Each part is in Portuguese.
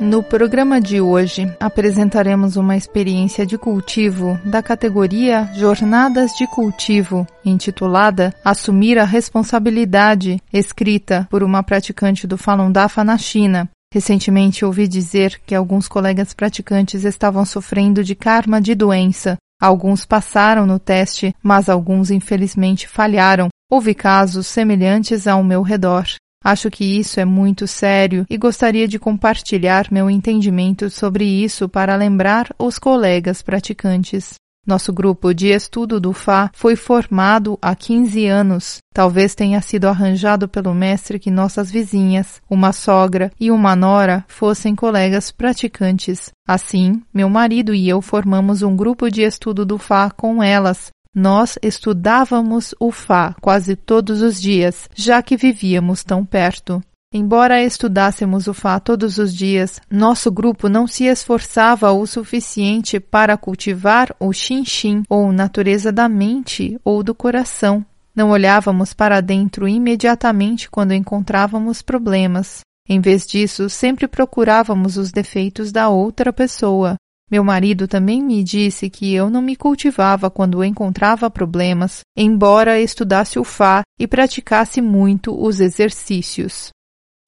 No programa de hoje, apresentaremos uma experiência de cultivo da categoria Jornadas de Cultivo, intitulada Assumir a Responsabilidade, escrita por uma praticante do Falun Dafa na China. Recentemente ouvi dizer que alguns colegas praticantes estavam sofrendo de karma de doença. Alguns passaram no teste, mas alguns infelizmente falharam. Houve casos semelhantes ao meu redor. Acho que isso é muito sério e gostaria de compartilhar meu entendimento sobre isso para lembrar os colegas praticantes. Nosso grupo de estudo do Fá foi formado há 15 anos. Talvez tenha sido arranjado pelo mestre que nossas vizinhas, uma sogra e uma nora, fossem colegas praticantes. Assim, meu marido e eu formamos um grupo de estudo do Fá com elas, nós estudávamos o Fá quase todos os dias, já que vivíamos tão perto. Embora estudássemos o Fá todos os dias, nosso grupo não se esforçava o suficiente para cultivar o Xinxin, ou natureza da mente ou do coração. Não olhávamos para dentro imediatamente quando encontrávamos problemas. Em vez disso, sempre procurávamos os defeitos da outra pessoa, meu marido também me disse que eu não me cultivava quando encontrava problemas, embora estudasse o Fá e praticasse muito os exercícios.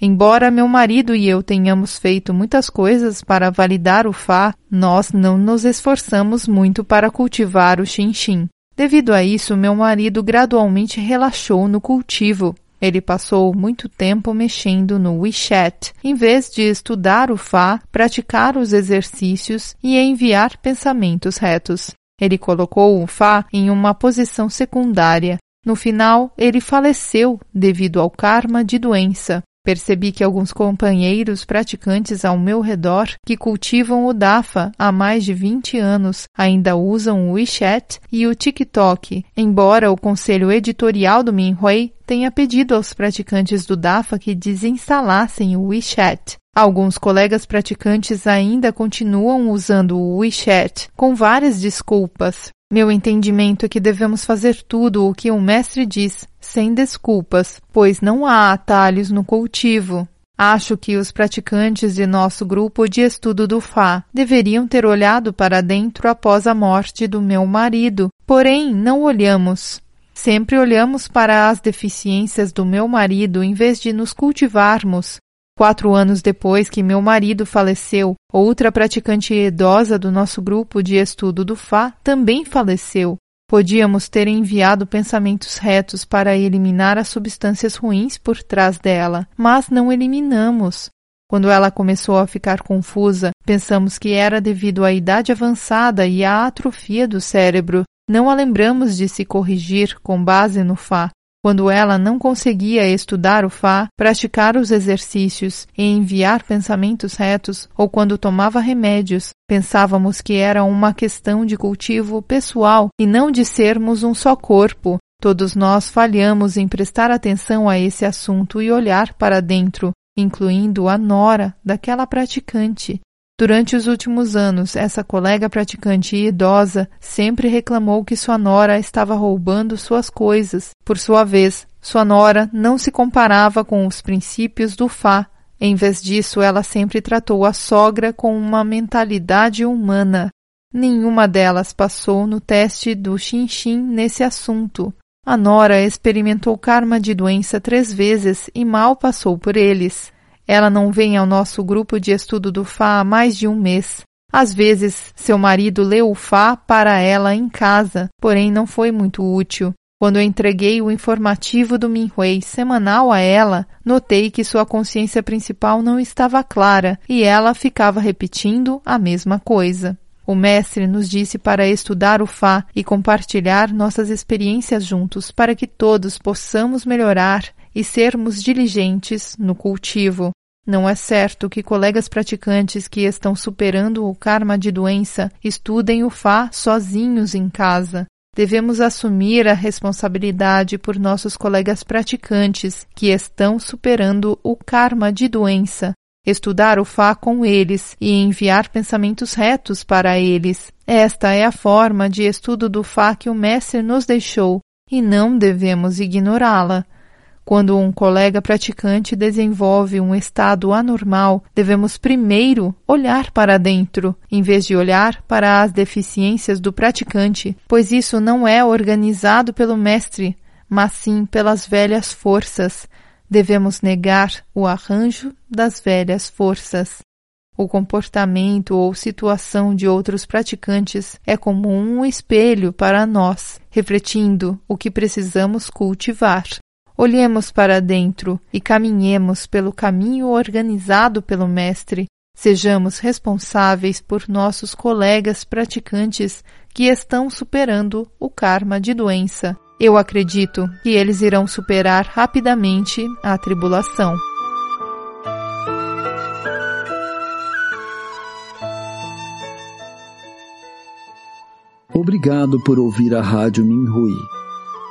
Embora meu marido e eu tenhamos feito muitas coisas para validar o Fá, nós não nos esforçamos muito para cultivar o Xinxin. Devido a isso, meu marido gradualmente relaxou no cultivo ele passou muito tempo mexendo no WeChat, em vez de estudar o Fá, praticar os exercícios e enviar pensamentos retos. Ele colocou o Fá em uma posição secundária. No final, ele faleceu devido ao karma de doença. Percebi que alguns companheiros praticantes ao meu redor que cultivam o DAFA há mais de 20 anos ainda usam o WeChat e o TikTok, embora o conselho editorial do Minhui tenha pedido aos praticantes do DAFA que desinstalassem o WeChat. Alguns colegas praticantes ainda continuam usando o WeChat com várias desculpas. Meu entendimento é que devemos fazer tudo o que o mestre diz, sem desculpas, pois não há atalhos no cultivo. Acho que os praticantes de nosso grupo de estudo do Fá deveriam ter olhado para dentro após a morte do meu marido, porém não olhamos. Sempre olhamos para as deficiências do meu marido em vez de nos cultivarmos. Quatro anos depois que meu marido faleceu, outra praticante idosa do nosso grupo de estudo do Fá também faleceu. Podíamos ter enviado pensamentos retos para eliminar as substâncias ruins por trás dela, mas não eliminamos. Quando ela começou a ficar confusa, pensamos que era devido à idade avançada e à atrofia do cérebro, não a lembramos de se corrigir com base no Fá. Quando ela não conseguia estudar o Fá, praticar os exercícios e enviar pensamentos retos, ou quando tomava remédios, pensávamos que era uma questão de cultivo pessoal e não de sermos um só corpo. Todos nós falhamos em prestar atenção a esse assunto e olhar para dentro, incluindo a nora daquela praticante. Durante os últimos anos, essa colega praticante idosa sempre reclamou que sua nora estava roubando suas coisas. Por sua vez, sua nora não se comparava com os princípios do Fá. Em vez disso, ela sempre tratou a sogra com uma mentalidade humana. Nenhuma delas passou no teste do Xinxin nesse assunto. A nora experimentou karma de doença três vezes e mal passou por eles. Ela não vem ao nosso grupo de estudo do Fá há mais de um mês. Às vezes, seu marido leu o Fá para ela em casa, porém não foi muito útil. Quando eu entreguei o informativo do Minhui semanal a ela, notei que sua consciência principal não estava clara e ela ficava repetindo a mesma coisa. O mestre nos disse para estudar o Fá e compartilhar nossas experiências juntos para que todos possamos melhorar e sermos diligentes no cultivo. Não é certo que colegas praticantes que estão superando o karma de doença estudem o Fá sozinhos em casa. devemos assumir a responsabilidade por nossos colegas praticantes que estão superando o karma de doença, estudar o Fá com eles e enviar pensamentos retos para eles. Esta é a forma de estudo do Fá que o Mestre nos deixou e não devemos ignorá-la. Quando um colega praticante desenvolve um estado anormal, devemos primeiro olhar para dentro, em vez de olhar para as deficiências do praticante, pois isso não é organizado pelo mestre, mas sim pelas velhas forças. Devemos negar o arranjo das velhas forças. O comportamento ou situação de outros praticantes é como um espelho para nós, refletindo o que precisamos cultivar. Olhemos para dentro e caminhemos pelo caminho organizado pelo Mestre. Sejamos responsáveis por nossos colegas praticantes que estão superando o karma de doença. Eu acredito que eles irão superar rapidamente a tribulação. Obrigado por ouvir a Rádio Minhui.